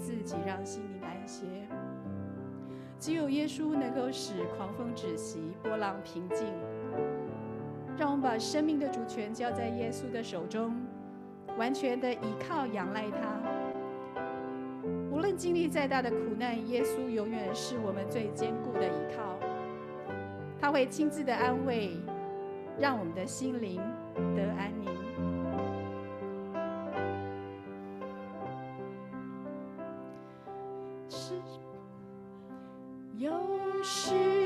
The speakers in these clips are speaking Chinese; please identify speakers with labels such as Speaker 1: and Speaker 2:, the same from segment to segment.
Speaker 1: 自己让心里安歇。只有耶稣能够使狂风止息，波浪平静，让我们把生命的主权交在耶稣的手中，完全的依靠、仰赖他。无论经历再大的苦难，耶稣永远是我们最坚固的依靠。他会亲自的安慰，让我们的心灵得安宁。是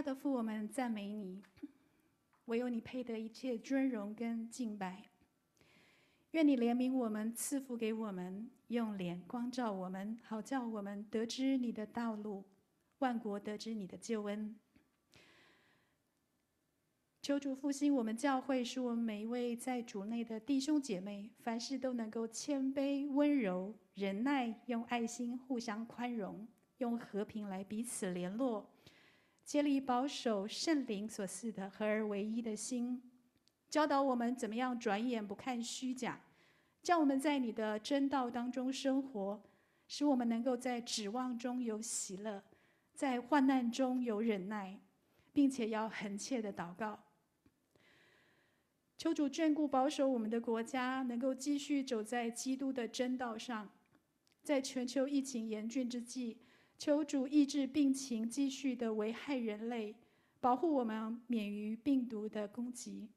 Speaker 1: 荣耀的父，我们赞美你，唯有你配得一切尊荣跟敬拜。愿你怜悯我们，赐福给我们，用脸光照我们，好叫我们得知你的道路，万国得知你的救恩。求主复兴我们教会，使我们每一位在主内的弟兄姐妹，凡事都能够谦卑、温柔、忍耐，用爱心互相宽容，用和平来彼此联络。竭力保守圣灵所赐的合而为一的心，教导我们怎么样转眼不看虚假，叫我们在你的真道当中生活，使我们能够在指望中有喜乐，在患难中有忍耐，并且要恳切的祷告。求主眷顾保守我们的国家，能够继续走在基督的真道上。在全球疫情严峻之际，求主抑制病情继续的危害人类，保护我们免于病毒的攻击，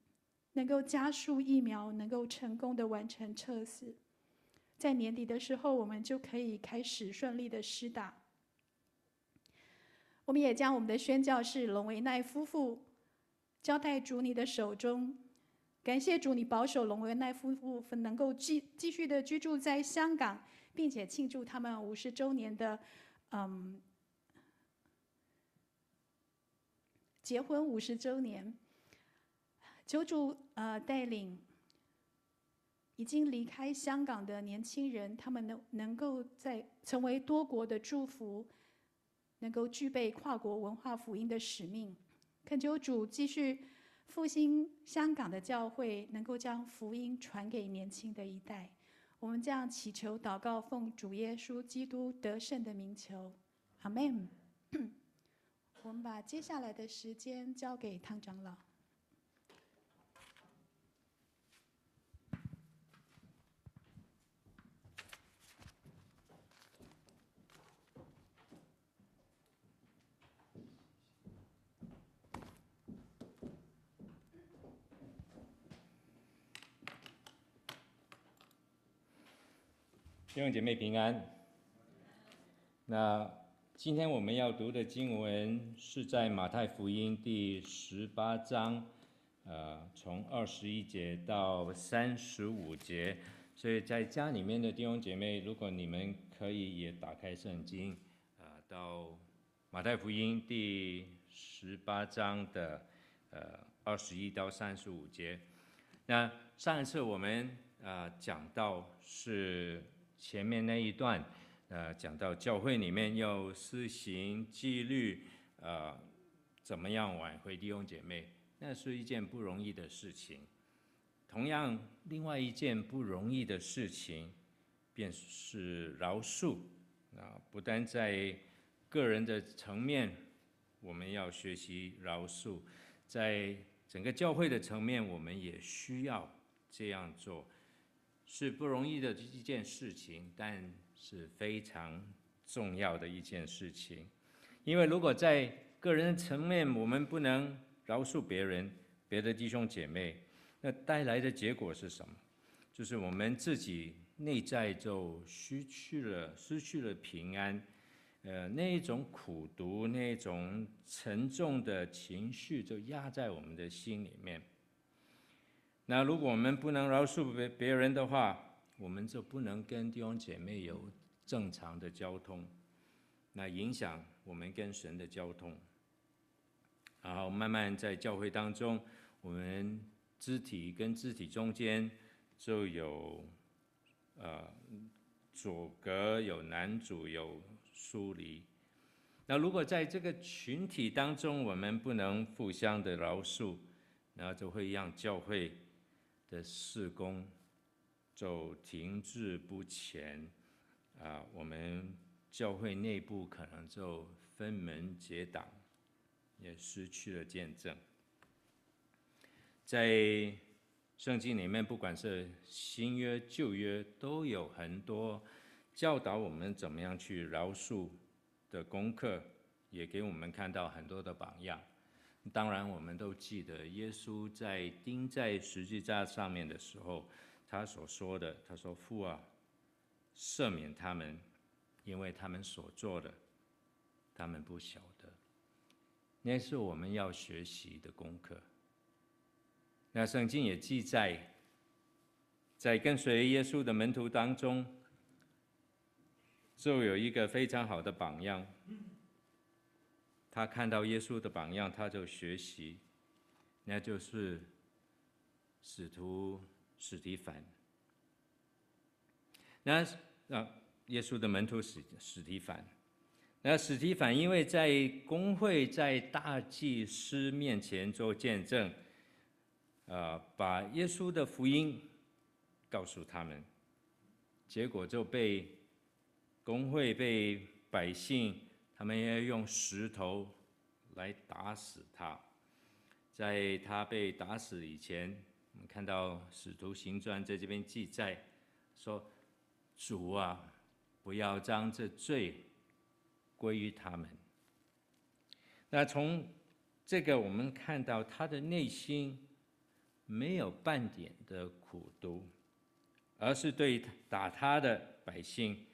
Speaker 1: 能够加速疫苗能够成功的完成测试。在年底的时候，我们就可以开始顺利的施打。我们也将我们的宣教士龙维奈夫妇交代主你的手中，感谢主你保守龙维奈夫妇能够继继续的居住在香港，并且庆祝他们五十周年的嗯结婚五十周年。求主呃带领。已经离开香港的年轻人，他们能能够在成为多国的祝福，能够具备跨国文化福音的使命。恳求主继续复兴香港的教会，能够将福音传给年轻的一代。我们这样祈求祷告，奉主耶稣基督得胜的名求，阿门。我们把接下来的时间交给汤长老。
Speaker 2: 弟兄姐妹平安。那今天我们要读的经文是在马太福音第十八章，呃，从二十一节到三十五节。所以在家里面的弟兄姐妹，如果你们可以也打开圣经，呃，到马太福音第十八章的呃二十一到三十五节。那上一次我们呃讲到是。前面那一段，呃，讲到教会里面要施行纪律，呃，怎么样挽回弟兄姐妹，那是一件不容易的事情。同样，另外一件不容易的事情，便是饶恕。啊，不但在个人的层面，我们要学习饶恕，在整个教会的层面，我们也需要这样做。是不容易的一件事情，但是非常重要的一件事情。因为如果在个人层面，我们不能饶恕别人、别的弟兄姐妹，那带来的结果是什么？就是我们自己内在就失去了、失去了平安。呃，那一种苦毒、那种沉重的情绪就压在我们的心里面。那如果我们不能饶恕别别人的话，我们就不能跟弟兄姐妹有正常的交通，那影响我们跟神的交通。然后慢慢在教会当中，我们肢体跟肢体中间就有呃阻隔，有拦阻，有疏离。那如果在这个群体当中，我们不能互相的饶恕，那就会让教会。的事工就停滞不前，啊，我们教会内部可能就分门结党，也失去了见证。在圣经里面，不管是新约旧约，都有很多教导我们怎么样去饶恕的功课，也给我们看到很多的榜样。当然，我们都记得耶稣在钉在十字架上面的时候，他所说的：“他说父啊，赦免他们，因为他们所做的，他们不晓得。”那是我们要学习的功课。那圣经也记载，在跟随耶稣的门徒当中，就有一个非常好的榜样。他看到耶稣的榜样，他就学习，那就是使徒史提反。那啊，耶稣的门徒史史提反，那史提反因为在公会在大祭司面前做见证，啊，把耶稣的福音告诉他们，结果就被公会被百姓。他们要用石头来打死他，在他被打死以前，我们看到《使徒行传》在这边记载说：“主啊，不要将这罪归于他们。”那从这个我们看到他的内心没有半点的苦毒，而是对打他的百姓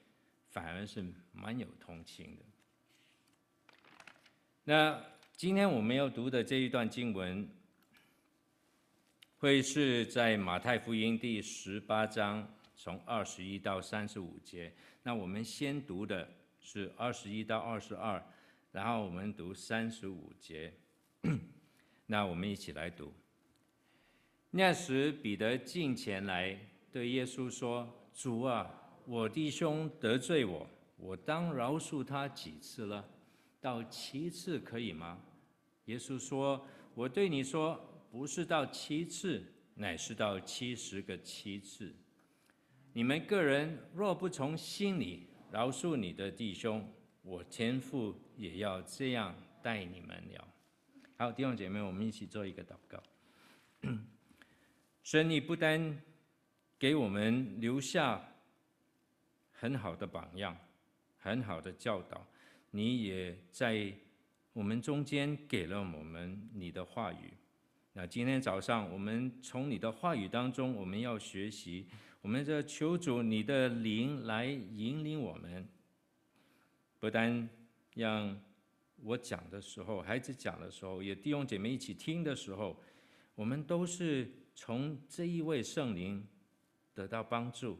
Speaker 2: 反而是蛮有同情的。那今天我们要读的这一段经文，会是在马太福音第十八章从二十一到三十五节。那我们先读的是二十一到二十二，然后我们读三十五节。那我们一起来读。那时彼得进前来对耶稣说：“主啊，我弟兄得罪我，我当饶恕他几次了？”到七次可以吗？耶稣说：“我对你说，不是到七次，乃是到七十个七次。你们个人若不从心里饶恕你的弟兄，我天父也要这样待你们了。”好，弟兄姐妹，我们一起做一个祷告。神，你不单给我们留下很好的榜样，很好的教导。你也在我们中间给了我们你的话语。那今天早上，我们从你的话语当中，我们要学习，我们这求主你的灵来引领我们，不单让我讲的时候，孩子讲的时候，也弟兄姐妹一起听的时候，我们都是从这一位圣灵得到帮助，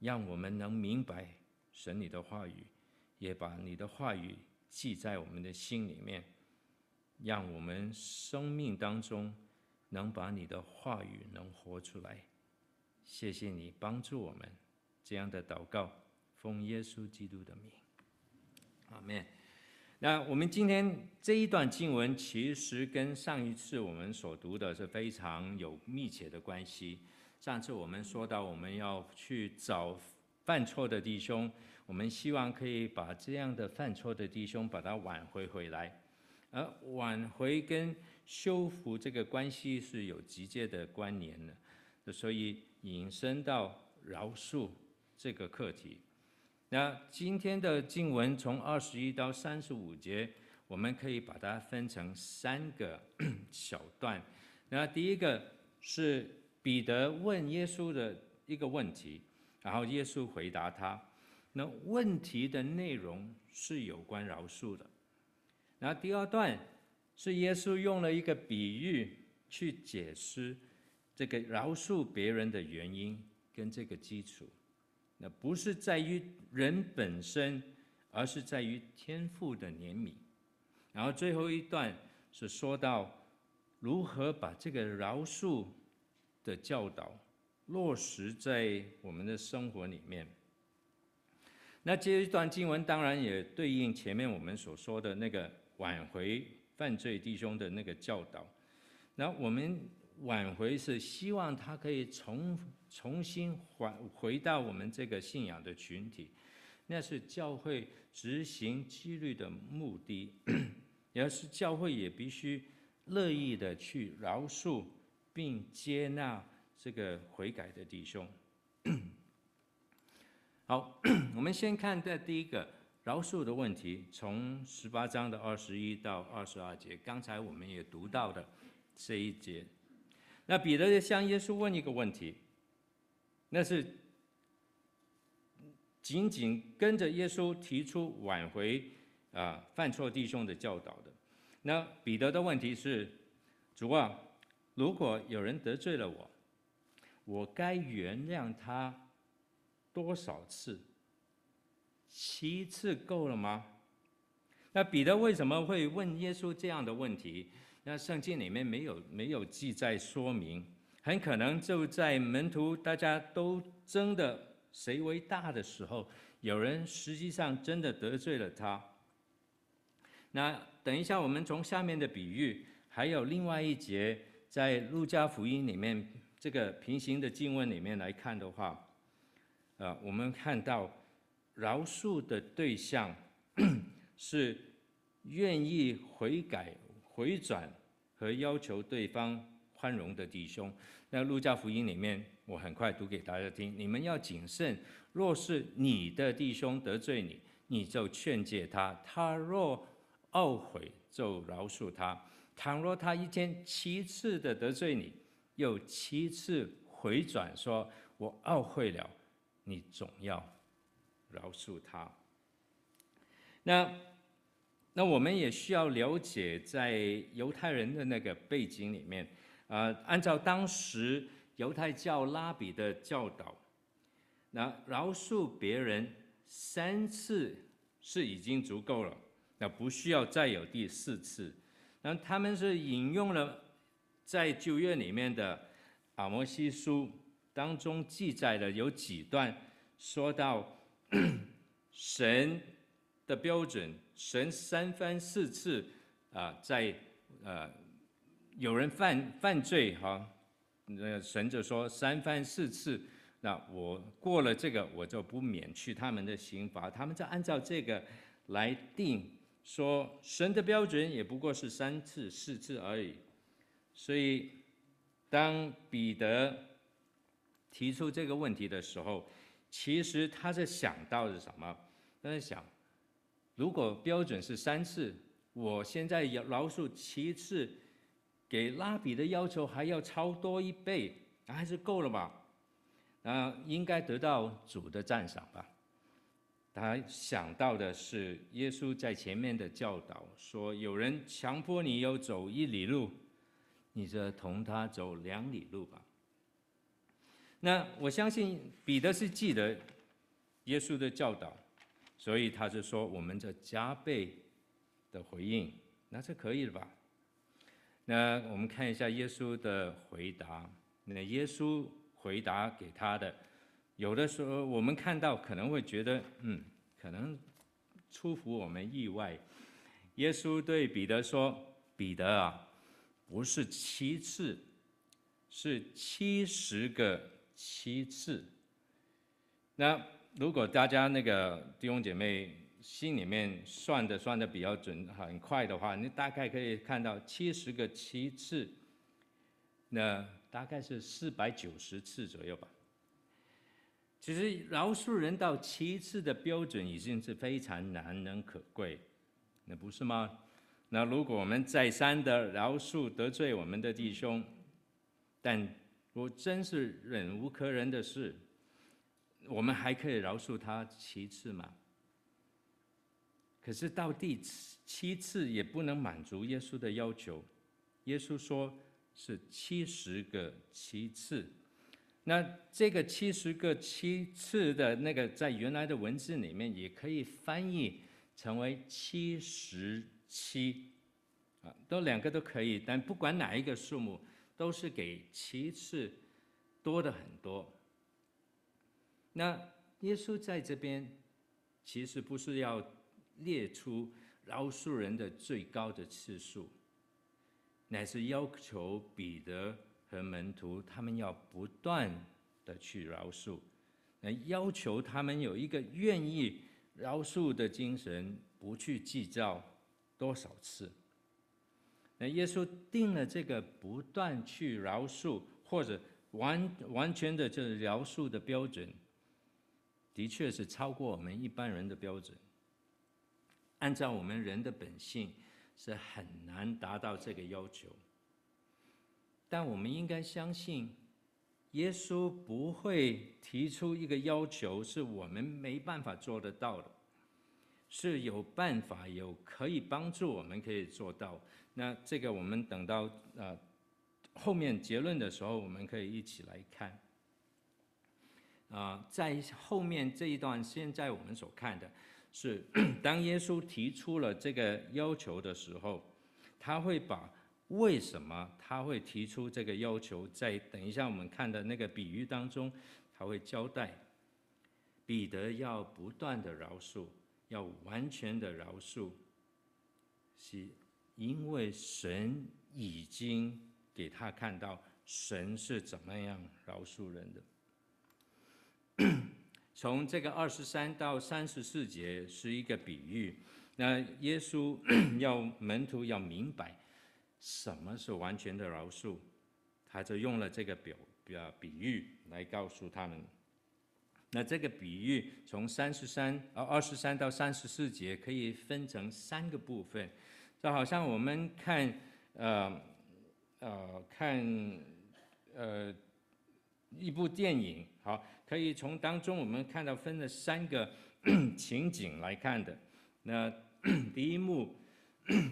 Speaker 2: 让我们能明白神你的话语。也把你的话语记在我们的心里面，让我们生命当中能把你的话语能活出来。谢谢你帮助我们这样的祷告，奉耶稣基督的名，阿门。那我们今天这一段经文，其实跟上一次我们所读的是非常有密切的关系。上次我们说到，我们要去找犯错的弟兄。我们希望可以把这样的犯错的弟兄把他挽回回来，而挽回跟修复这个关系是有直接的关联的，所以引申到饶恕这个课题。那今天的经文从二十一到三十五节，我们可以把它分成三个 小段。那第一个是彼得问耶稣的一个问题，然后耶稣回答他。那问题的内容是有关饶恕的，然后第二段是耶稣用了一个比喻去解释这个饶恕别人的原因跟这个基础，那不是在于人本身，而是在于天父的怜悯。然后最后一段是说到如何把这个饶恕的教导落实在我们的生活里面。那这一段经文当然也对应前面我们所说的那个挽回犯罪弟兄的那个教导。那我们挽回是希望他可以重重新还回到我们这个信仰的群体，那是教会执行纪律的目的，也是教会也必须乐意的去饶恕并接纳这个悔改的弟兄。好，我们先看这第一个饶恕的问题，从十八章的二十一到二十二节，刚才我们也读到的这一节。那彼得就向耶稣问一个问题，那是紧紧跟着耶稣提出挽回啊犯错弟兄的教导的。那彼得的问题是：主啊，如果有人得罪了我，我该原谅他？多少次？七次够了吗？那彼得为什么会问耶稣这样的问题？那圣经里面没有没有记载说明，很可能就在门徒大家都争的谁为大的时候，有人实际上真的得罪了他。那等一下，我们从下面的比喻，还有另外一节在路加福音里面这个平行的经文里面来看的话。啊，我们看到饶恕的对象 是愿意悔改、回转和要求对方宽容的弟兄。那路加福音里面，我很快读给大家听。你们要谨慎，若是你的弟兄得罪你，你就劝诫他；他若懊悔，就饶恕他。倘若他一天七次的得罪你，又七次回转说：“我懊悔了。”你总要饶恕他。那那我们也需要了解，在犹太人的那个背景里面，呃，按照当时犹太教拉比的教导，那饶恕别人三次是已经足够了，那不需要再有第四次。那他们是引用了在旧约里面的阿摩西书。当中记载了有几段，说到 神的标准，神三番四次啊、在呃有人犯犯罪哈，那神就说三番四次，那我过了这个，我就不免去他们的刑罚，他们就按照这个来定，说神的标准也不过是三次四次而已，所以当彼得。提出这个问题的时候，其实他是想到的是什么？他在想，如果标准是三次，我现在要饶恕七次，给拉比的要求还要超多一倍，还是够了吧？那应该得到主的赞赏吧？他想到的是耶稣在前面的教导，说有人强迫你要走一里路，你就同他走两里路吧。那我相信彼得是记得耶稣的教导，所以他就说我们这加倍的回应，那是可以的吧？那我们看一下耶稣的回答。那耶稣回答给他的，有的时候我们看到可能会觉得，嗯，可能出乎我们意外。耶稣对彼得说：“彼得啊，不是七次，是七十个。”七次。那如果大家那个弟兄姐妹心里面算的算的比较准很快的话，你大概可以看到七十个七次，那大概是四百九十次左右吧。其实饶恕人到七次的标准已经是非常难能可贵，那不是吗？那如果我们再三的饶恕得罪我们的弟兄，但我真是忍无可忍的事，我们还可以饶恕他七次吗？可是到第七次也不能满足耶稣的要求，耶稣说是七十个七次。那这个七十个七次的那个在原来的文字里面也可以翻译成为七十七，啊，都两个都可以，但不管哪一个数目。都是给七次多的很多。那耶稣在这边其实不是要列出饶恕人的最高的次数，乃是要求彼得和门徒他们要不断的去饶恕，那要求他们有一个愿意饶恕的精神，不去计较多少次。耶稣定了这个不断去饶恕，或者完完全的就饶恕的标准，的确是超过我们一般人的标准。按照我们人的本性，是很难达到这个要求。但我们应该相信，耶稣不会提出一个要求是我们没办法做得到的，是有办法，有可以帮助我们可以做到。那这个我们等到呃后面结论的时候，我们可以一起来看。啊、在后面这一段，现在我们所看的是，当耶稣提出了这个要求的时候，他会把为什么他会提出这个要求，在等一下我们看的那个比喻当中，他会交代彼得要不断的饶恕，要完全的饶恕，是。因为神已经给他看到神是怎么样饶恕人的。从这个二十三到三十四节是一个比喻，那耶稣 要门徒要明白什么是完全的饶恕，他就用了这个表表比喻来告诉他们。那这个比喻从三十三啊二十三到三十四节可以分成三个部分，就好像我们看呃呃看呃一部电影，好，可以从当中我们看到分了三个 情景来看的。那 第一幕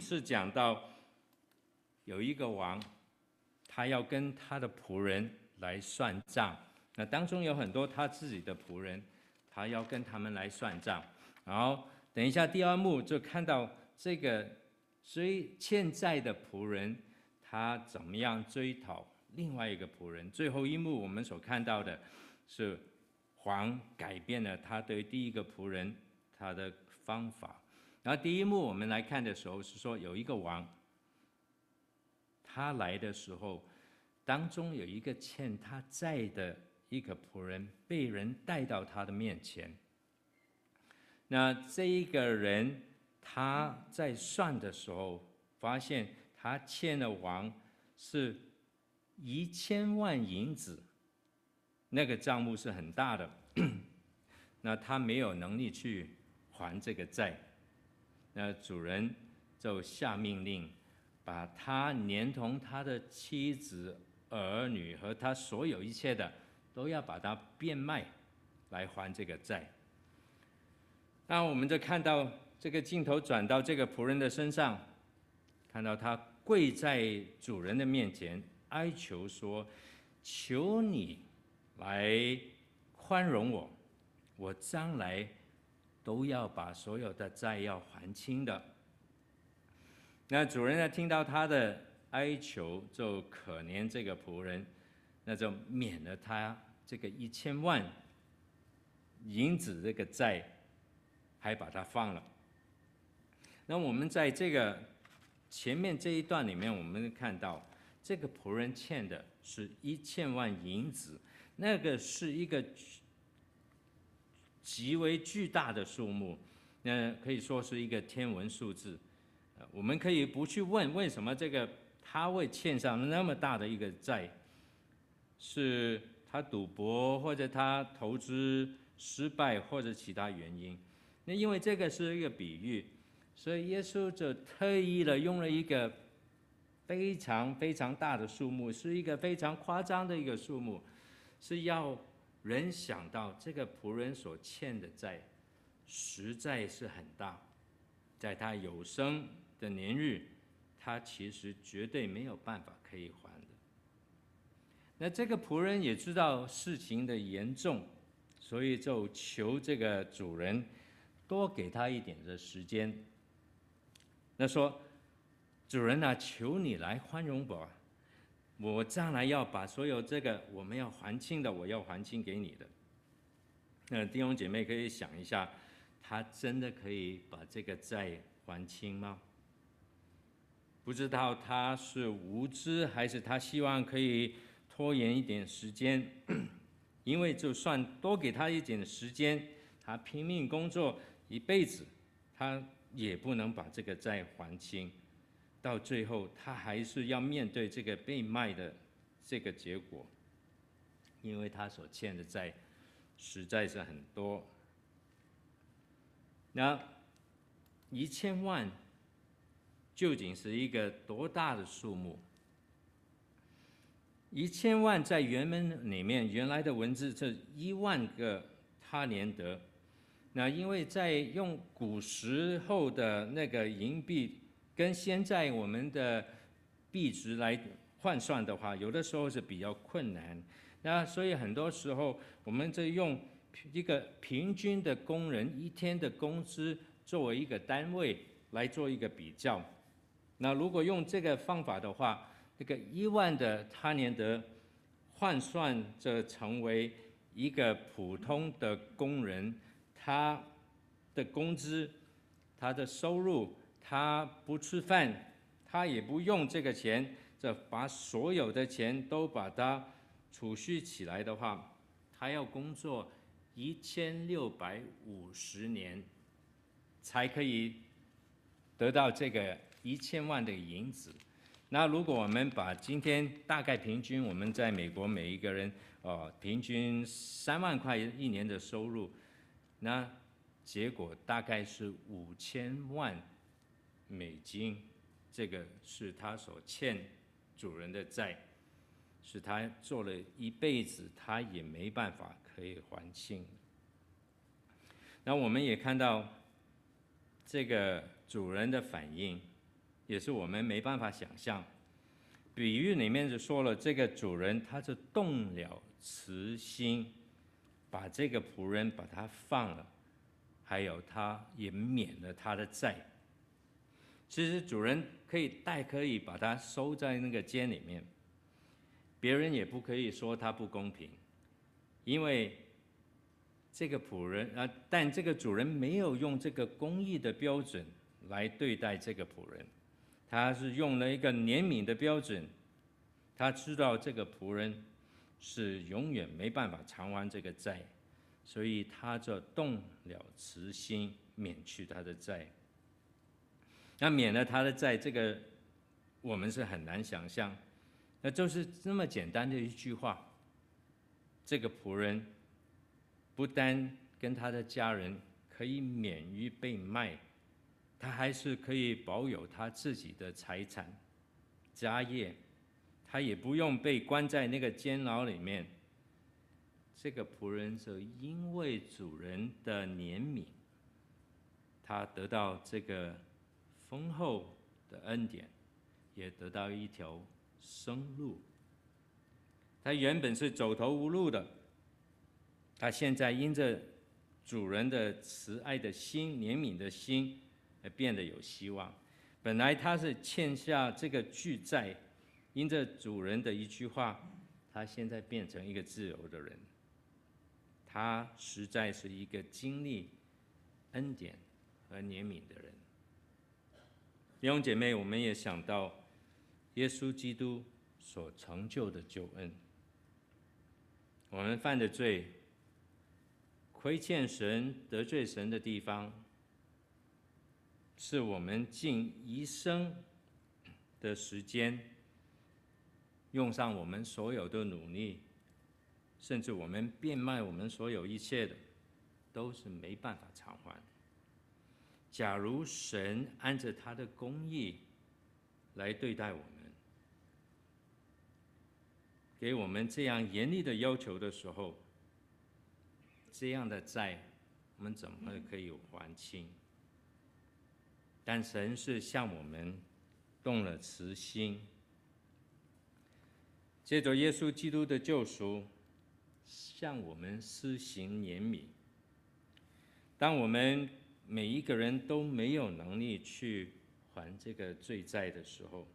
Speaker 2: 是讲到有一个王，他要跟他的仆人来算账。那当中有很多他自己的仆人，他要跟他们来算账。然后等一下第二幕就看到这个所以欠债的仆人，他怎么样追讨另外一个仆人。最后一幕我们所看到的是王改变了他对第一个仆人他的方法。然后第一幕我们来看的时候是说有一个王，他来的时候，当中有一个欠他债的。一个仆人被人带到他的面前，那这一个人他在算的时候，发现他欠的王是一千万银子，那个账目是很大的，那他没有能力去还这个债，那主人就下命令，把他连同他的妻子、儿女和他所有一切的。都要把它变卖来还这个债。那我们就看到这个镜头转到这个仆人的身上，看到他跪在主人的面前哀求说：“求你来宽容我，我将来都要把所有的债要还清的。”那主人呢，听到他的哀求，就可怜这个仆人。那就免了他这个一千万银子这个债，还把他放了。那我们在这个前面这一段里面，我们看到这个仆人欠的是一千万银子，那个是一个极为巨大的数目，那可以说是一个天文数字。我们可以不去问为什么这个他会欠上那么大的一个债。是他赌博，或者他投资失败，或者其他原因。那因为这个是一个比喻，所以耶稣就特意的用了一个非常非常大的数目，是一个非常夸张的一个数目，是要人想到这个仆人所欠的债实在是很大，在他有生的年日，他其实绝对没有办法可以还的。那这个仆人也知道事情的严重，所以就求这个主人多给他一点的时间。他说，主人啊，求你来宽容我，我将来要把所有这个我们要还清的，我要还清给你的。那弟兄姐妹可以想一下，他真的可以把这个债还清吗？不知道他是无知，还是他希望可以。拖延一点时间，因为就算多给他一点时间，他拼命工作一辈子，他也不能把这个债还清。到最后，他还是要面对这个被卖的这个结果，因为他所欠的债实在是很多。那一千万究竟是一个多大的数目？一千万在原文里面，原来的文字是一万个他连得。那因为在用古时候的那个银币跟现在我们的币值来换算的话，有的时候是比较困难。那所以很多时候我们就用一个平均的工人一天的工资作为一个单位来做一个比较。那如果用这个方法的话，这个一万的他连德换算着成为一个普通的工人，他的工资、他的收入，他不吃饭，他也不用这个钱，这把所有的钱都把它储蓄起来的话，他要工作一千六百五十年，才可以得到这个一千万的银子。那如果我们把今天大概平均我们在美国每一个人哦，平均三万块一年的收入，那结果大概是五千万美金，这个是他所欠主人的债，是他做了一辈子他也没办法可以还清。那我们也看到这个主人的反应。也是我们没办法想象。比喻里面就说了，这个主人他是动了慈心，把这个仆人把他放了，还有他也免了他的债。其实主人可以带可以把他收在那个监里面，别人也不可以说他不公平，因为这个仆人啊，但这个主人没有用这个公义的标准来对待这个仆人。他是用了一个怜悯的标准，他知道这个仆人是永远没办法偿还这个债，所以他就动了慈心，免去他的债。那免了他的债，这个我们是很难想象，那就是这么简单的一句话。这个仆人不单跟他的家人可以免于被卖。他还是可以保有他自己的财产、家业，他也不用被关在那个监牢里面。这个仆人就因为主人的怜悯，他得到这个丰厚的恩典，也得到一条生路。他原本是走投无路的，他现在因着主人的慈爱的心、怜悯的心。而变得有希望。本来他是欠下这个巨债，因着主人的一句话，他现在变成一个自由的人。他实在是一个经历恩典和怜悯的人。弟兄姐妹，我们也想到耶稣基督所成就的救恩。我们犯的罪，亏欠神、得罪神的地方。是我们尽一生的时间，用上我们所有的努力，甚至我们变卖我们所有一切的，都是没办法偿还。假如神按着他的公义来对待我们，给我们这样严厉的要求的时候，这样的债，我们怎么可以还清？但神是向我们动了慈心，借着耶稣基督的救赎，向我们施行怜悯。当我们每一个人都没有能力去还这个罪债的时候，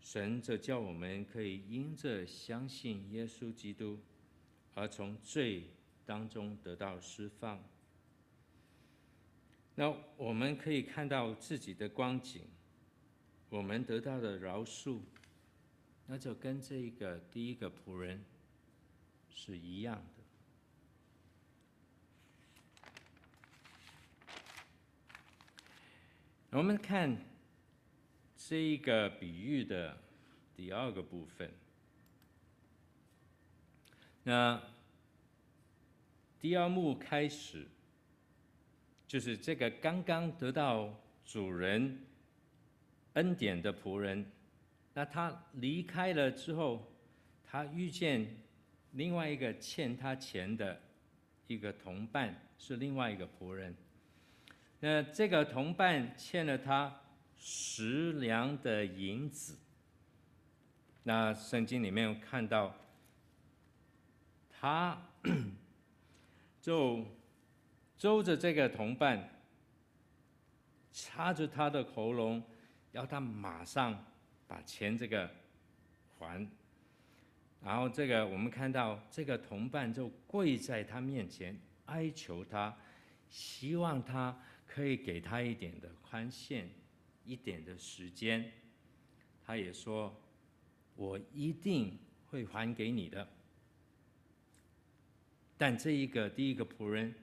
Speaker 2: 神就叫我们可以因着相信耶稣基督，而从罪当中得到释放。那我们可以看到自己的光景，我们得到的饶恕，那就跟这个第一个仆人是一样的。我们看这一个比喻的第二个部分，那第二幕开始。就是这个刚刚得到主人恩典的仆人，那他离开了之后，他遇见另外一个欠他钱的一个同伴，是另外一个仆人。那这个同伴欠了他十两的银子。那圣经里面看到，他就。揪着这个同伴，掐着他的喉咙，要他马上把钱这个还。然后这个我们看到这个同伴就跪在他面前哀求他，希望他可以给他一点的宽限，一点的时间。他也说：“我一定会还给你的。”但这一个第一个仆人。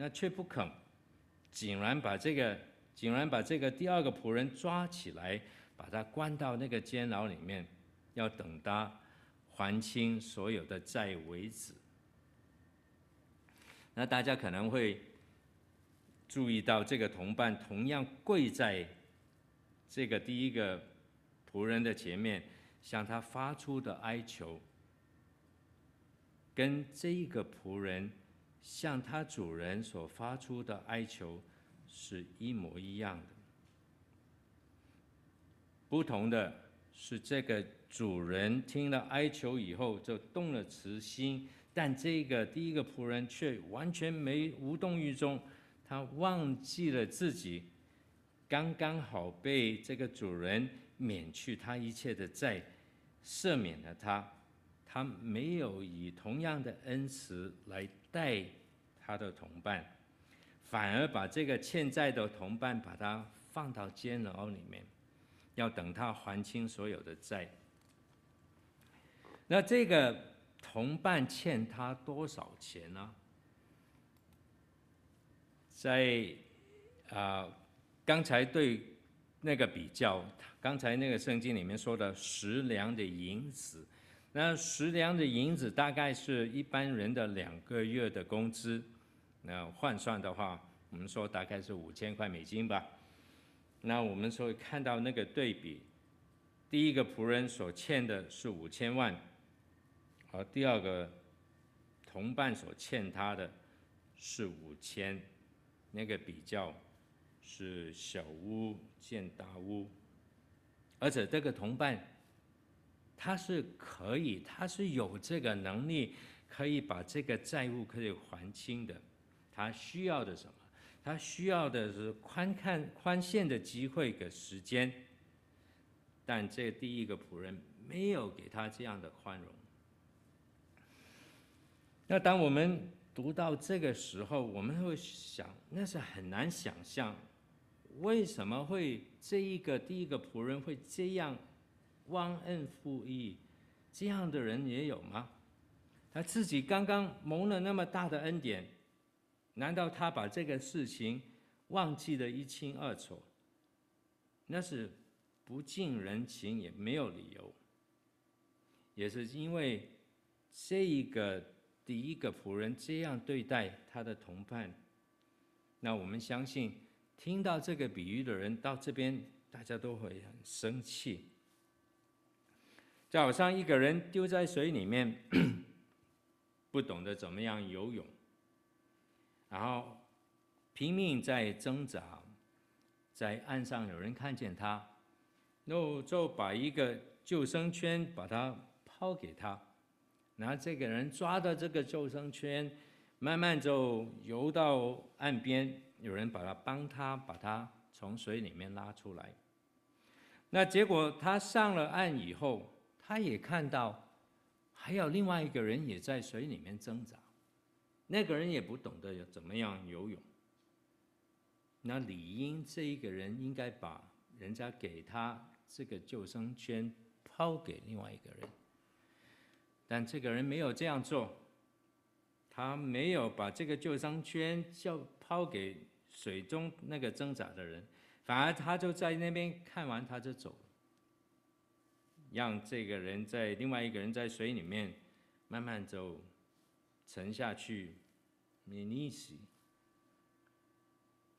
Speaker 2: 那却不肯，竟然把这个，竟然把这个第二个仆人抓起来，把他关到那个监牢里面，要等他还清所有的债为止。那大家可能会注意到，这个同伴同样跪在这个第一个仆人的前面，向他发出的哀求，跟这个仆人向他主人所发出的哀求是一模一样的。不同的是，这个主人听了哀求以后就动了慈心，但这个第一个仆人却完全没无动于衷，他忘记了自己刚刚好被这个主人免去他一切的债，赦免了他，他没有以同样的恩慈来待他的同伴，反而把这个欠债的同伴把他放到监牢里面。要等他还清所有的债。那这个同伴欠他多少钱呢？在啊、刚才对那个比较，刚才那个圣经里面说的十两的银子，那十两的银子大概是一般人的两个月的工资，那换算的话，我们说大概是五千块美金吧。那我们所以看到那个对比，第一个仆人所欠的是五千万，而第二个同伴所欠他的是五千，那个比较是小巫见大巫，而且这个同伴他是可以，他是有这个能力可以把这个债务可以还清的，他需要的什么？他需要的是宽看宽限的机会跟时间，但这第一个仆人没有给他这样的宽容。那当我们读到这个时候，我们会想，那是很难想象，为什么会这一个第一个仆人会这样忘恩负义？这样的人也有吗？他自己刚刚蒙了那么大的恩典。难道他把这个事情忘记得一清二楚？那是不近人情，也没有理由。也是因为这一个第一个仆人这样对待他的同伴，那我们相信听到这个比喻的人到这边，大家都会很生气。就好像一个人丢在水里面，不懂得怎么样游泳。然后拼命在挣扎，在岸上有人看见他，然后就把一个救生圈把他抛给他，然后这个人抓到这个救生圈，慢慢就游到岸边，有人把他帮他把他从水里面拉出来。那结果他上了岸以后，他也看到还有另外一个人也在水里面挣扎。那个人也不懂得要怎么样游泳，那理应这一个人应该把人家给他这个救生圈抛给另外一个人，但这个人没有这样做，他没有把这个救生圈就抛给水中那个挣扎的人，反而他就在那边看完他就走，让这个人在另外一个人在水里面慢慢走。沉下去，没溺死。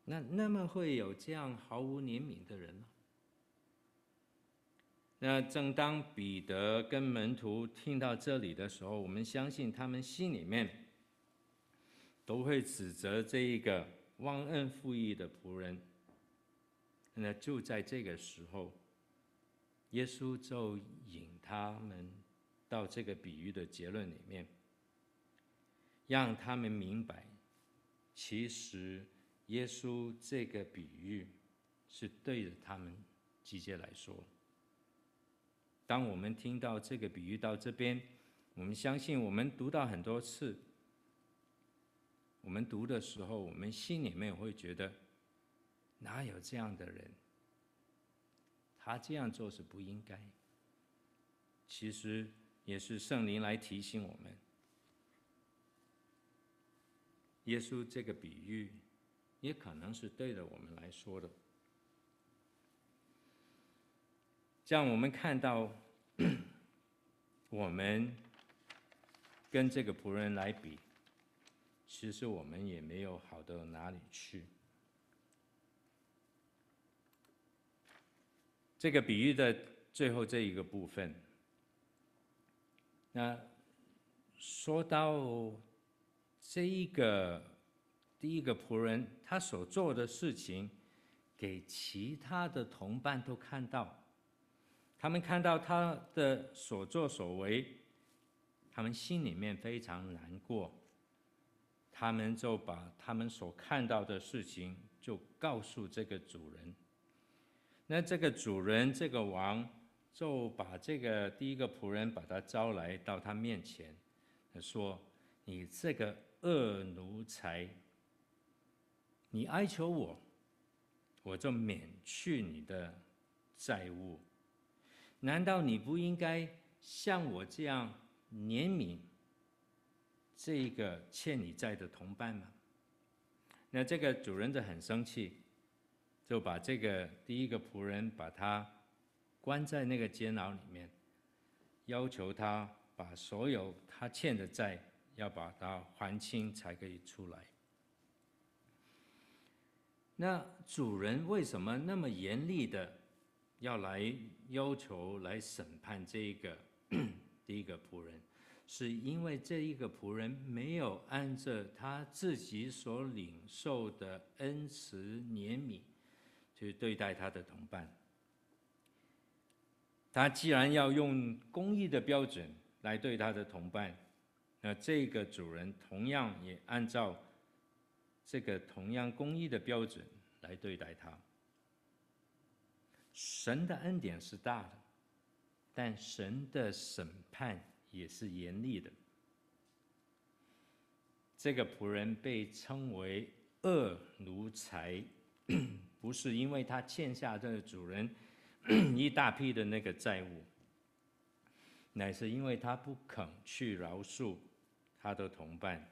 Speaker 2: 那那么会有这样毫无怜悯的人吗？那正当彼得跟门徒听到这里的时候，我们相信他们心里面都会指责这一个忘恩负义的仆人。那就在这个时候，耶稣就引他们到这个比喻的结论里面。让他们明白，其实耶稣这个比喻是对着他们直接来说。当我们听到这个比喻到这边，我们相信我们读到很多次，我们读的时候，我们心里面会觉得，哪有这样的人？他这样做是不应该。其实也是圣灵来提醒我们。耶稣这个比喻，也可能是对着我们来说的。这样我们看到，我们跟这个仆人来比，其实我们也没有好到哪里去。这个比喻的最后这一个部分，那说到这一个第一个仆人，他所做的事情，给其他的同伴都看到。他们看到他的所作所为，他们心里面非常难过。他们就把他们所看到的事情就告诉这个主人。那这个主人，这个王，就把这个第一个仆人把他招来到他面前，他说：“你这个恶奴才，你哀求我，我就免去你的债务。”难道你不应该像我这样怜悯这个欠你债的同伴吗？那这个主人就很生气，就把这个第一个仆人把他关在那个监牢里面，要求他把所有他欠的债要把它还清才可以出来。那主人为什么那么严厉的？要来要求来审判这一个 第一个仆人，是因为这一个仆人没有按着他自己所领受的恩慈怜悯去对待他的同伴。他既然要用公义的标准来对他的同伴，那这个主人同样也按照这个同样公义的标准来对待他。神的恩典是大的，但神的审判也是严厉的。这个仆人被称为恶奴才，不是因为他欠下这个主人 一大批的那个债务，乃是因为他不肯去饶恕他的同伴，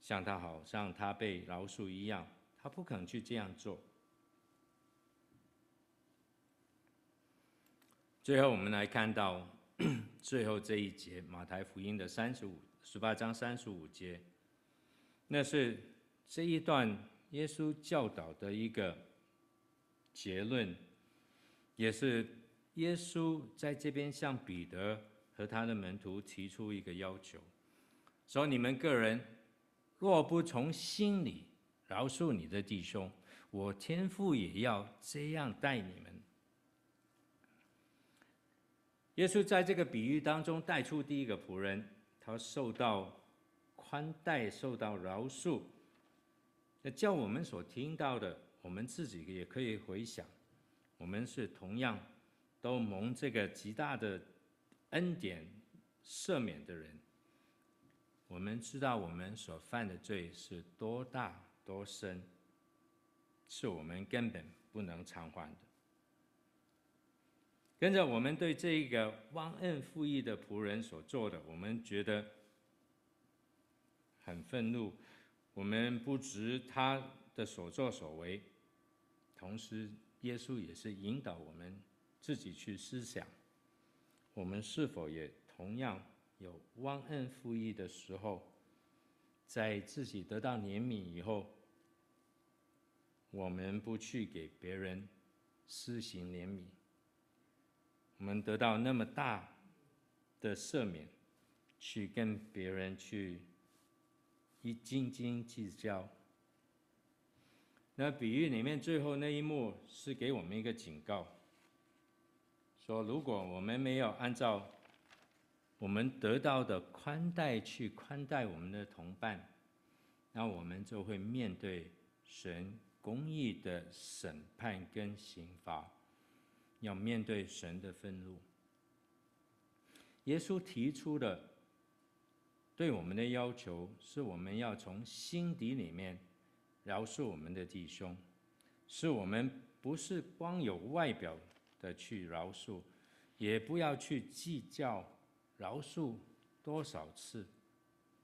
Speaker 2: 像他好像他被饶恕一样，他不肯去这样做。最后，我们来看到 最后这一节，马太福音的三十五、十八章三十五节，那是这一段耶稣教导的一个结论，也是耶稣在这边向彼得和他的门徒提出一个要求，说：你们个人若不从心里饶恕你的弟兄，我天父也要这样待你们。耶稣在这个比喻当中带出第一个仆人，他受到宽待，受到饶恕。那叫我们所听到的，我们自己也可以回想，我们是同样都蒙这个极大的恩典赦免的人。我们知道我们所犯的罪是多大多深，是我们根本不能偿还的。跟着我们对这一个忘恩负义的仆人所做的，我们觉得很愤怒。我们不值他的所作所为，同时耶稣也是引导我们自己去思想：我们是否也同样有忘恩负义的时候，在自己得到怜悯以后，我们不去给别人施行怜悯？我们得到那么大的赦免，去跟别人去一斤斤计较。那比喻里面最后那一幕是给我们一个警告，说如果我们没有按照我们得到的宽待去宽待我们的同伴，那我们就会面对神公义的审判跟刑罚。要面对神的愤怒。耶稣提出的对我们的要求，是我们要从心底里面饶恕我们的弟兄，是我们不是光有外表的去饶恕，也不要去计较饶恕多少次，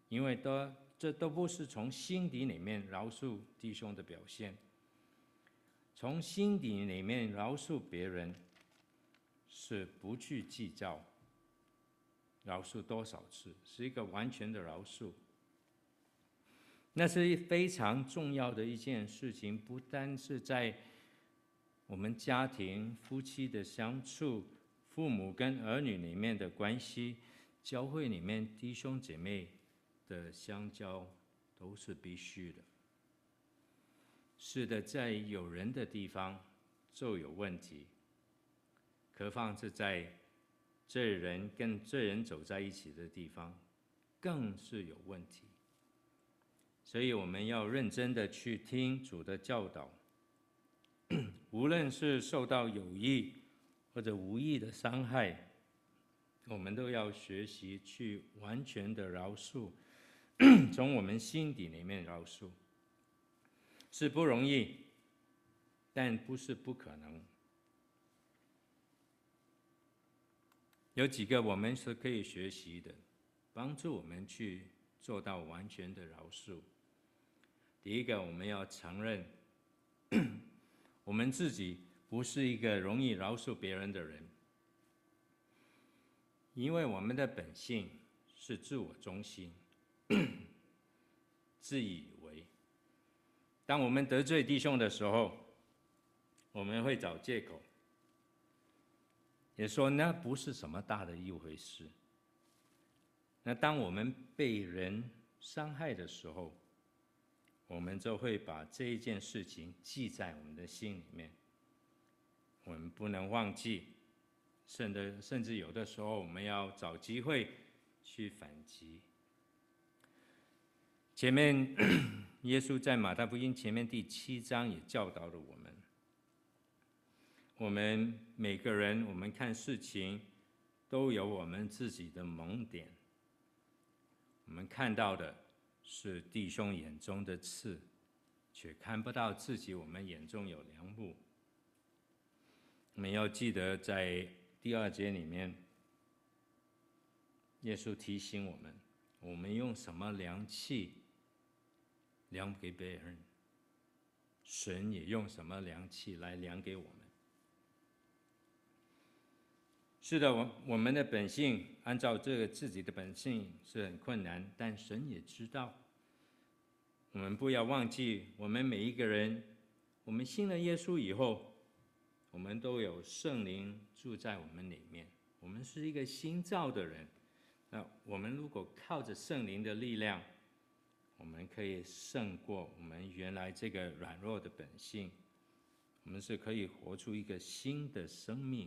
Speaker 2: 因为都这都不是从心底里面饶恕弟兄的表现。从心底里面饶恕别人，是不去计较饶恕多少次，是一个完全的饶恕。那是非常重要的一件事情，不单是在我们家庭夫妻的相处、父母跟儿女里面的关系、教会里面弟兄姐妹的相交，都是必须的。是的，在有人的地方就有问题，何况是在这人跟这人走在一起的地方，更是有问题。所以我们要认真的去听主的教导，无论是受到有意或者无意的伤害，我们都要学习去完全的饶恕，从我们心底里面饶恕。是不容易，但不是不可能。有几个我们是可以学习的，帮助我们去做到完全的饶恕。第一个，我们要承认，我们自己不是一个容易饶恕别人的人，因为我们的本性是自我中心，自以为。当我们得罪弟兄的时候，我们会找借口，也说那不是什么大的一回事。那当我们被人伤害的时候，我们就会把这一件事情记在我们的心里面，我们不能忘记，甚至甚至有的时候，我们要找机会去反击。前面。耶稣在马太福音前面第七章也教导了我们：我们每个人，我们看事情都有我们自己的盲点。我们看到的是弟兄眼中的刺，却看不到自己我们眼中有梁木。我们要记得，在第二节里面，耶稣提醒我们：我们用什么量器？量给别人，神也用什么量器来量给我们？是的，我我们的本性按照这个自己的本性是很困难，但神也知道。我们不要忘记，我们每一个人，我们信了耶稣以后，我们都有圣灵住在我们里面，我们是一个新造的人。那我们如果靠着圣灵的力量，我们可以胜过我们原来这个软弱的本性，我们是可以活出一个新的生命。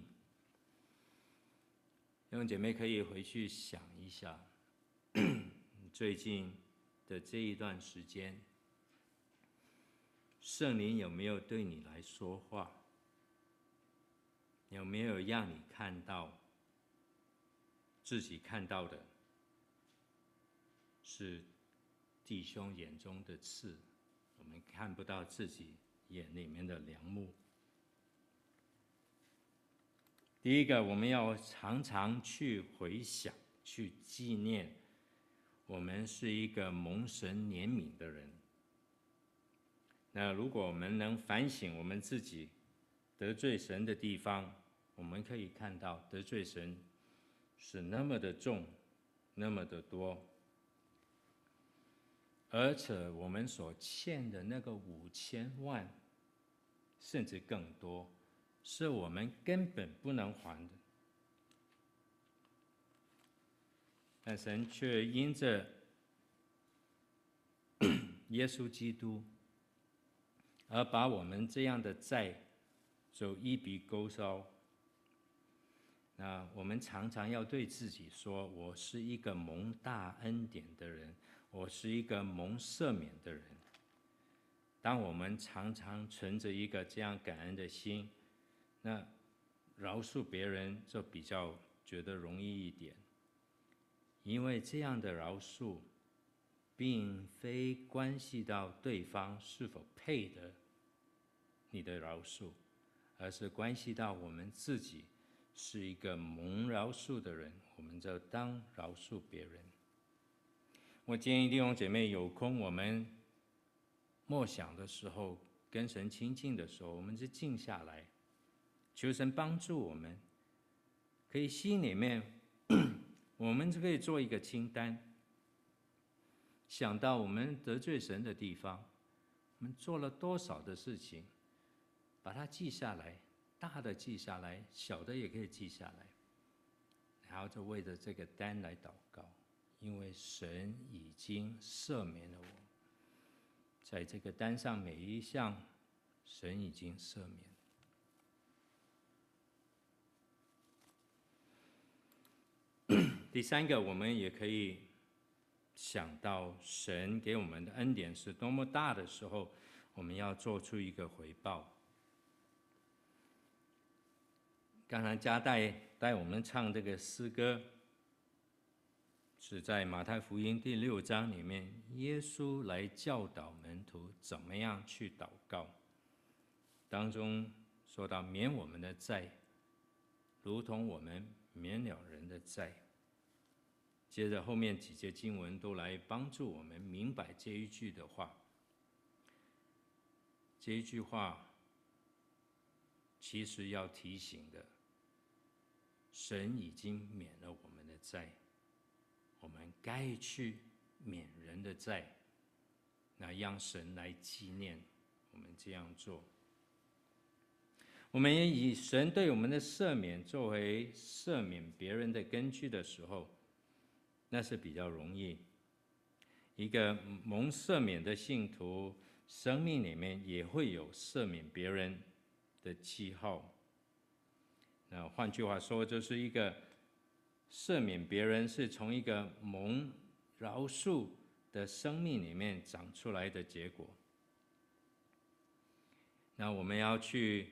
Speaker 2: 弟兄姐妹可以回去想一下，最近的这一段时间，圣灵有没有对你来说话？有没有让你看到自己看到的是？弟兄眼中的刺，我们看不到自己眼里面的梁木。第一个，我们要常常去回想、去纪念，我们是一个蒙神怜悯的人。那如果我们能反省我们自己得罪神的地方，我们可以看到得罪神是那么的重，那么的多。而且我们所欠的那个五千万，甚至更多，是我们根本不能还的。但神却因着 耶稣基督，而把我们这样的债，就一笔勾销。那我们常常要对自己说：“我是一个蒙大恩典的人。”我是一个蒙赦免的人。当我们常常存着一个这样感恩的心，那饶恕别人就比较觉得容易一点。因为这样的饶恕，并非关系到对方是否配得你的饶恕，而是关系到我们自己是一个蒙饶恕的人，我们就当饶恕别人。我建议弟兄姐妹有空，我们默想的时候，跟神亲近的时候，我们就静下来，求神帮助我们，可以心里面，我们就可以做一个清单，想到我们得罪神的地方，我们做了多少的事情，把它记下来，大的记下来，小的也可以记下来，然后就为着这个单来祷告，因为神已经赦免了我，在这个单上每一项，神已经赦免。第三个，我们也可以想到神给我们的恩典是多么大的时候，我们要做出一个回报。刚才嘉代带我们唱这个诗歌，是在马太福音第六章里面，耶稣来教导门徒怎么样去祷告，当中说到免我们的债，如同我们免了人的债。接着后面几节经文都来帮助我们明白这一句的话。这一句话其实要提醒的，神已经免了我们的债，我们该去免人的债，那让神来纪念我们这样做。我们也以神对我们的赦免作为赦免别人的根据的时候。那是比较容易。一个蒙赦免的信徒，生命里面也会有赦免别人的记号。那换句话说，就是一个赦免别人是从一个蒙饶恕的生命里面长出来的结果。那我们要去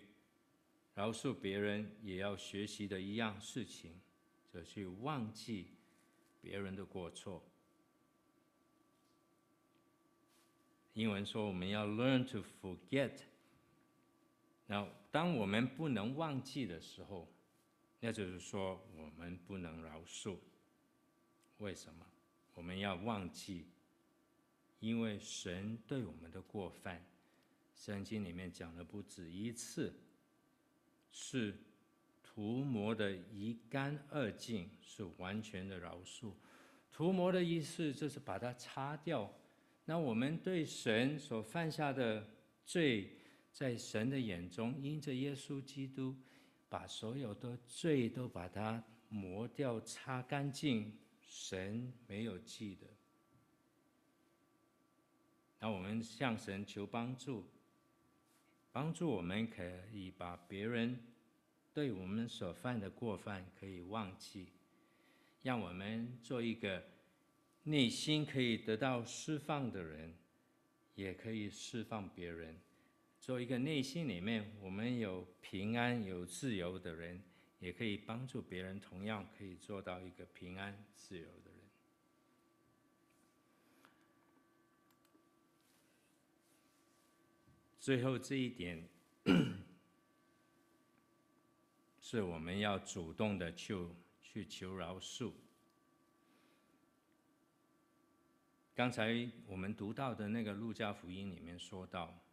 Speaker 2: 饶恕别人，也要学习的一样事情，就去忘记。别人的过错，英文说我们要 learn to forget。那当我们不能忘记的时候，那就是说我们不能饶恕。为什么？我们要忘记，因为神对我们的过犯，圣经里面讲了不止一次，是。涂抹的一干二净，是完全的饶恕。涂抹的意思就是把它擦掉。那我们对神所犯下的罪，在神的眼中，因着耶稣基督，把所有的罪都把它磨掉、擦干净，神没有记得。那我们向神求帮助，帮助我们可以把别人。对我们所犯的过犯可以忘记，让我们做一个内心可以得到释放的人，也可以释放别人，做一个内心里面我们有平安有自由的人，也可以帮助别人，同样可以做到一个平安自由的人。最后这一点。是我们要主动的去去求饶恕。刚才我们读到的那个路加福音里面说到，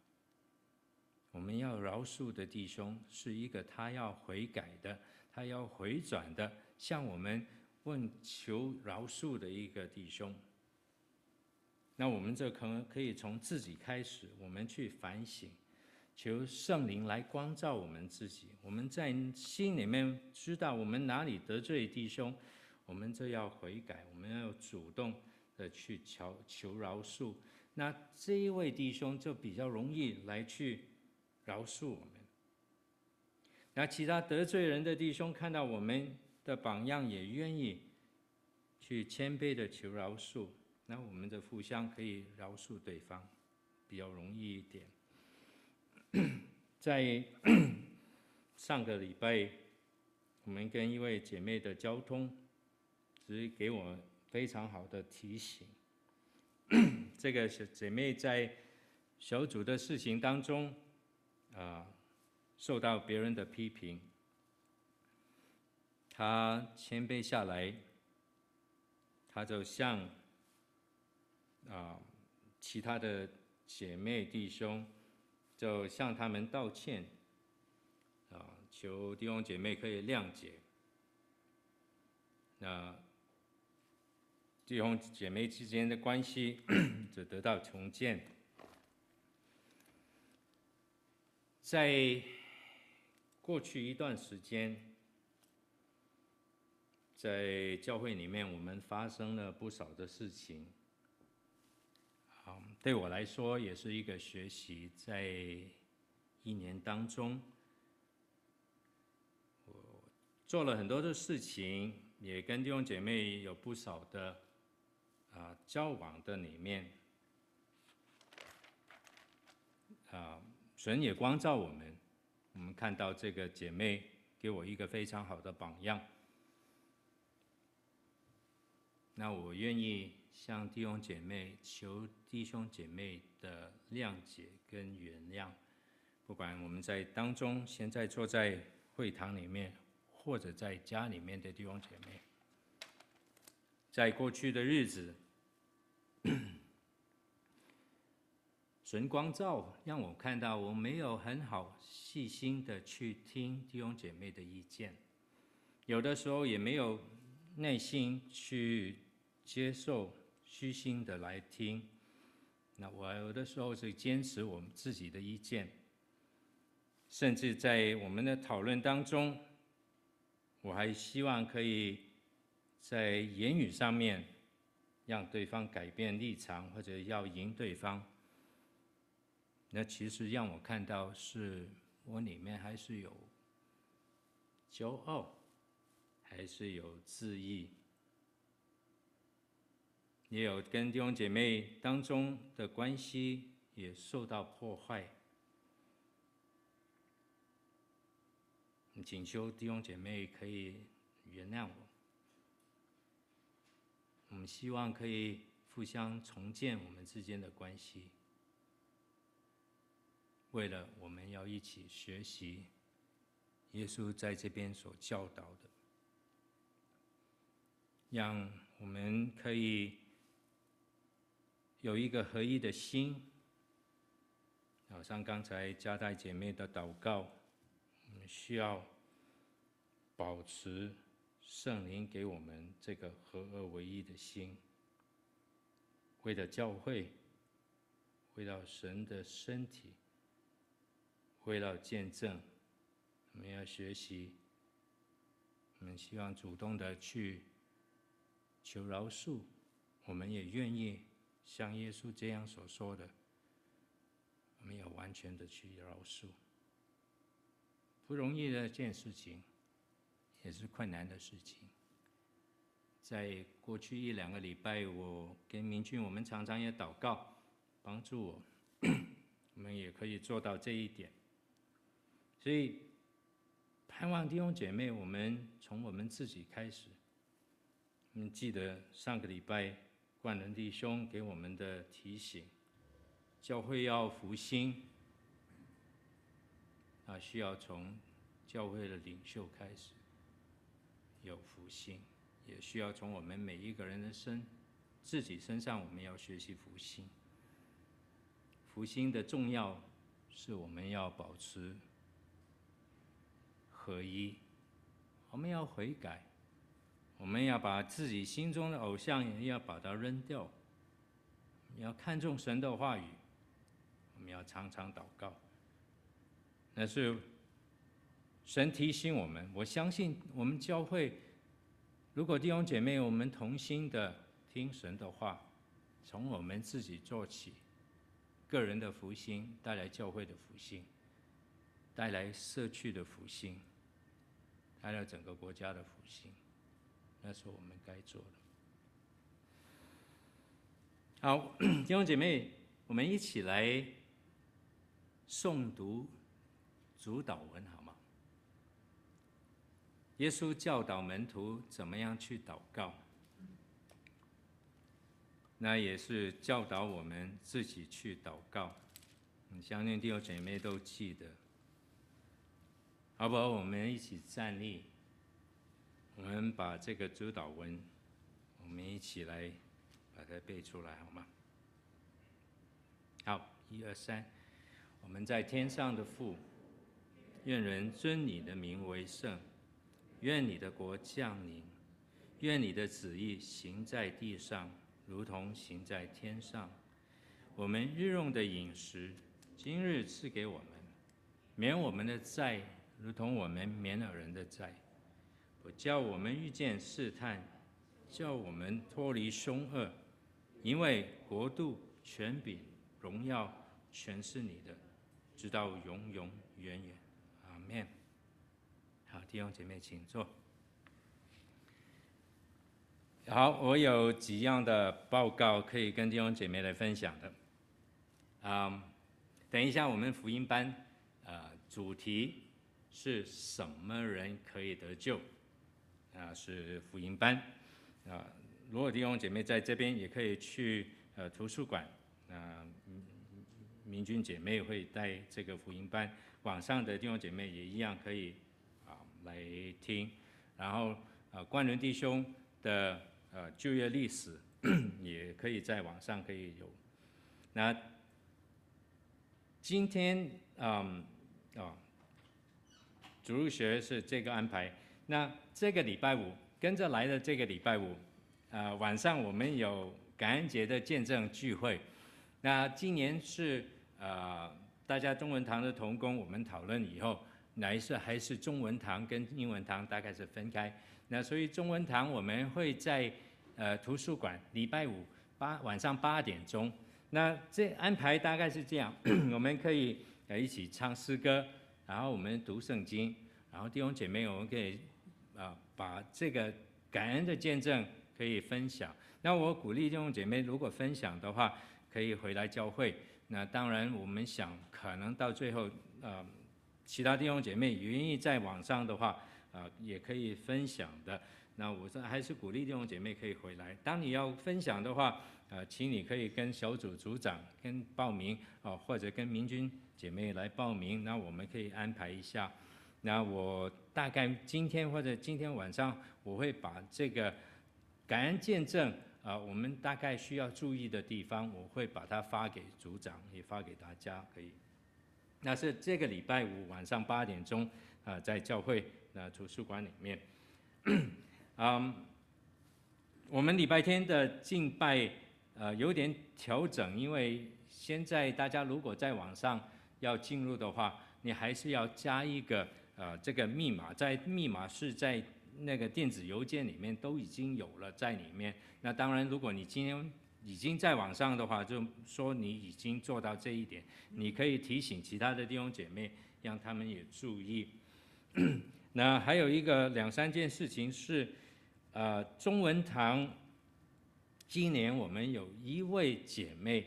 Speaker 2: 我们要饶恕的弟兄是一个他要悔改的，他要回转的，向我们问求饶恕的一个弟兄。那我们这可能可以从自己开始，我们去反省。求圣灵来光照我们自己，我们在心里面知道我们哪里得罪弟兄，我们就要悔改，我们要主动的去求求饶恕。那这一位弟兄就比较容易来去饶恕我们。那其他得罪人的弟兄看到我们的榜样，也愿意去谦卑的求饶恕，那我们的互相可以饶恕对方，比较容易一点。在 上个礼拜，我们跟一位姐妹的交通，只给我非常好的提醒。这个小姐妹在小组的事情当中，啊，受到别人的批评，他谦卑下来，他就向啊其他的姐妹弟兄。就向他们道歉，啊，求弟兄姐妹可以谅解。那弟兄姐妹之间的关系 就得到重建。在过去一段时间，在教会里面，我们发生了不少的事情。对我来说也是一个学习。在一年当中，我做了很多的事情，也跟弟兄姐妹有不少的啊交往的里面。啊，神也光照我们，我们看到这个姐妹给我一个非常好的榜样。那我愿意向弟兄姐妹求弟兄姐妹的谅解跟原谅，不管我们在当中，现在坐在会堂里面，或者在家里面的弟兄姐妹，在过去的日子，神光照让我看到我没有很好细心的去听弟兄姐妹的意见，有的时候也没有耐心去。接受虚心的来听，那我有的时候是坚持我们自己的意见，甚至在我们的讨论当中，我还希望可以在言语上面让对方改变立场，或者要赢对方。那其实让我看到是我里面还是有骄傲，还是有自意。也有跟弟兄姐妹当中的关系也受到破坏，请求弟兄姐妹可以原谅我。我们希望可以互相重建我们之间的关系，为了我们要一起学习耶稣在这边所教导的，让我们可以。有一个合一的心，好像刚才加代姐妹的祷告，我们需要保持圣灵给我们这个合二为一的心，为了教会，为了神的身体，为了见证，我们要学习，我们希望主动的去求饶恕，我们也愿意。像耶稣这样所说的，我们要完全的去饶恕，不容易的一件事情，也是困难的事情。在过去一两个礼拜，我跟明俊，我们常常也祷告，帮助我，我们也可以做到这一点。所以，盼望弟兄姐妹，我们从我们自己开始。我们记得上个礼拜。冠伦弟兄给我们的提醒：教会要复兴，啊，需要从教会的领袖开始有复兴，也需要从我们每一个人的身自己身上，我们要学习复兴。复兴的重要是我们要保持合一，我们要悔改。我们要把自己心中的偶像也要把它扔掉，我们要看重神的话语，我们要常常祷告。那是神提醒我们，我相信我们教会，如果弟兄姐妹我们同心的听神的话，从我们自己做起，个人的福兴带来教会的福兴，带来社区的福兴，带来整个国家的复兴。那是我们该做的。好，弟兄姐妹，我们一起来诵读主祷文，好吗？耶稣教导门徒怎么样去祷告，那也是教导我们自己去祷告。相信弟兄姐妹都记得，好不好？我们一起站立。我们把这个主祷文，我们一起来把它背出来，好吗？好，一二三，我们在天上的父，愿人尊你的名为圣，愿你的国降临，愿你的旨意行在地上，如同行在天上。我们日用的饮食，今日赐给我们，免我们的债，如同我们免了人的债。不叫我们遇见试探，叫我们脱离凶恶，因为国度、权柄、荣耀，全是你的，直到永永远远。阿门。好，弟兄姐妹，请坐。好，我有几样的报告可以跟弟兄姐妹来分享的。啊、um，等一下我们福音班，呃，主题是什么人可以得救？啊，是福音班啊。如果弟兄姐妹在这边，也可以去呃图书馆啊。明君姐妹会带这个福音班，网上的弟兄姐妹也一样可以啊来听。然后啊，关联弟兄的呃就业历史也可以在网上可以有。那今天嗯啊，主入学是这个安排。那这个礼拜五跟着来的这个礼拜五，啊，晚上我们有感恩节的见证聚会。那今年是呃大家中文堂的同工，我们讨论以后，哪一次还是中文堂跟英文堂大概是分开。那所以中文堂我们会在呃图书馆礼拜五八晚上八点钟。那这安排大概是这样，我们可以呃一起唱诗歌，然后我们读圣经，然后弟兄姐妹我们可以。啊，把这个感恩的见证可以分享。那我鼓励弟兄姐妹，如果分享的话，可以回来教会。那当然，我们想可能到最后，呃，其他弟兄姐妹愿意在网上的话，啊、也可以分享的。那我说还是鼓励弟兄姐妹可以回来。当你要分享的话，呃，请你可以跟小组组长跟报名啊、或者跟明君姐妹来报名。那我们可以安排一下。那我大概今天或者今天晚上，我会把这个感恩见证啊，我们大概需要注意的地方，我会把它发给组长，也发给大家，可以。那是这个礼拜五晚上八点钟啊，在教会那图书馆里面。嗯，我们礼拜天的敬拜呃有点调整，因为现在大家如果在网上要进入的话，你还是要加一个。呃，这个密码在密码是在那个电子邮件里面都已经有了在里面。那当然，如果你今天已经在网上的话，就说你已经做到这一点，你可以提醒其他的弟兄姐妹，让他们也注意。那还有一个两三件事情是，呃，中文堂今年我们有一位姐妹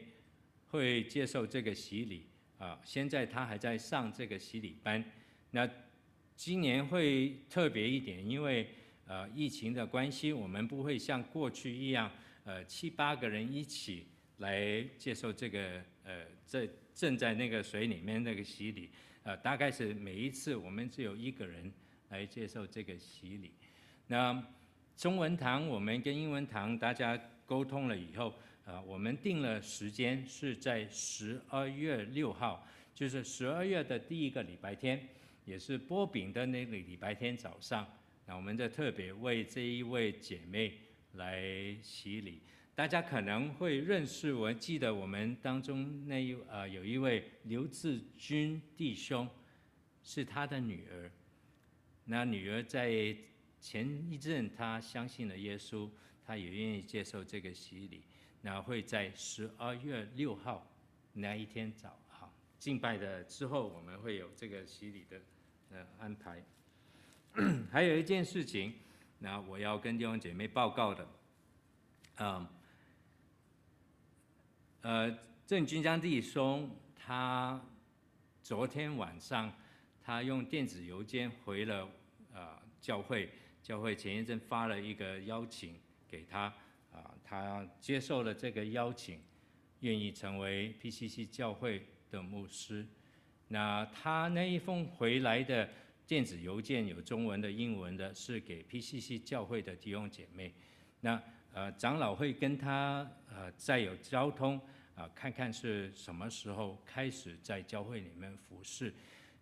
Speaker 2: 会接受这个洗礼啊，现在她还在上这个洗礼班，那。今年会特别一点，因为呃疫情的关系，我们不会像过去一样，呃七八个人一起来接受这个呃这正在那个水里面那个洗礼，呃大概是每一次我们只有一个人来接受这个洗礼。那中文堂我们跟英文堂大家沟通了以后，啊、呃、我们定了时间是在十二月六号，就是十二月的第一个礼拜天。也是波饼的那个礼拜天早上，那我们就特别为这一位姐妹来洗礼。大家可能会认识，我记得我们当中那一呃有一位刘志军弟兄，是他的女儿。那女儿在前一阵，他相信了耶稣，他也愿意接受这个洗礼。那会在十二月六号那一天早哈敬拜的之后，我们会有这个洗礼的。呃，安排。还有一件事情，那我要跟弟兄姐妹报告的，嗯，呃，郑军江弟兄他昨天晚上他用电子邮件回了呃教会，教会前一阵发了一个邀请给他，啊、他接受了这个邀请，愿意成为 PCC 教会的牧师。那他那一封回来的电子邮件有中文的、英文的，是给 PCC 教会的弟兄姐妹。那呃，长老会跟他呃再有交通啊、呃，看看是什么时候开始在教会里面服侍。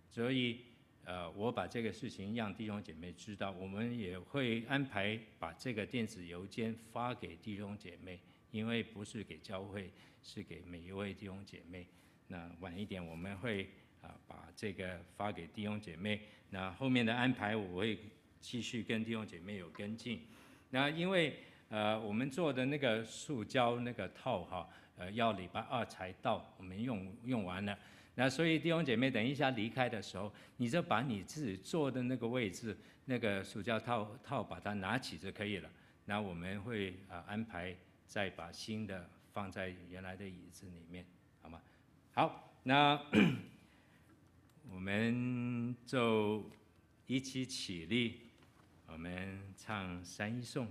Speaker 2: 所以呃，我把这个事情让弟兄姐妹知道，我们也会安排把这个电子邮件发给弟兄姐妹，因为不是给教会，是给每一位弟兄姐妹。那晚一点我们会啊把这个发给弟兄姐妹。那后面的安排我会继续跟弟兄姐妹有跟进。那因为呃我们做的那个塑胶那个套哈，呃要礼拜二才到，我们用用完了。那所以弟兄姐妹，等一下离开的时候，你就把你自己坐的那个位置，那个塑胶套套把它拿起就可以了。那我们会啊安排再把新的放在原来的椅子里面，好吗？好，那 我们就一起起立，我们唱三一颂。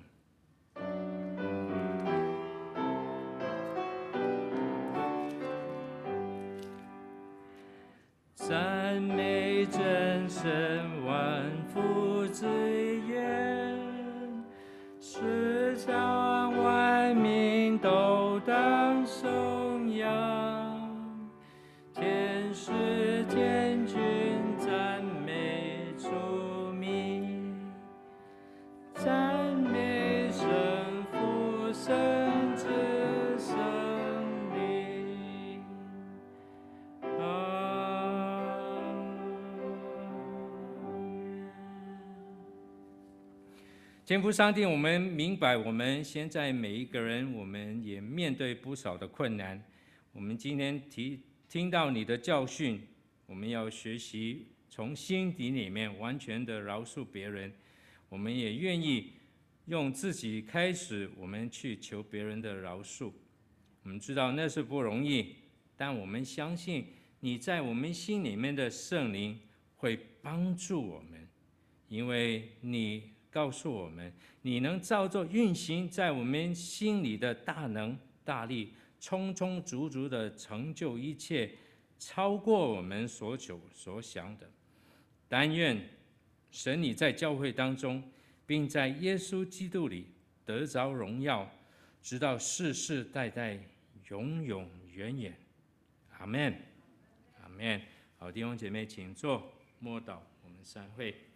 Speaker 2: 天父上帝，我们明白，我们现在每一个人，我们也面对不少的困难。我们今天提听到你的教训，我们要学习从心底里面完全的饶恕别人。我们也愿意用自己开始，我们去求别人的饶恕。我们知道那是不容易，但我们相信你在我们心里面的圣灵会帮助我们，因为你。告诉我们，你能照着运行在我们心里的大能大力，充充足足的成就一切，超过我们所求所想的。但愿神你在教会当中，并在耶稣基督里得着荣耀，直到世世代代，永永远远。阿门，阿门。好，弟兄姐妹，请坐，默祷，我们散会。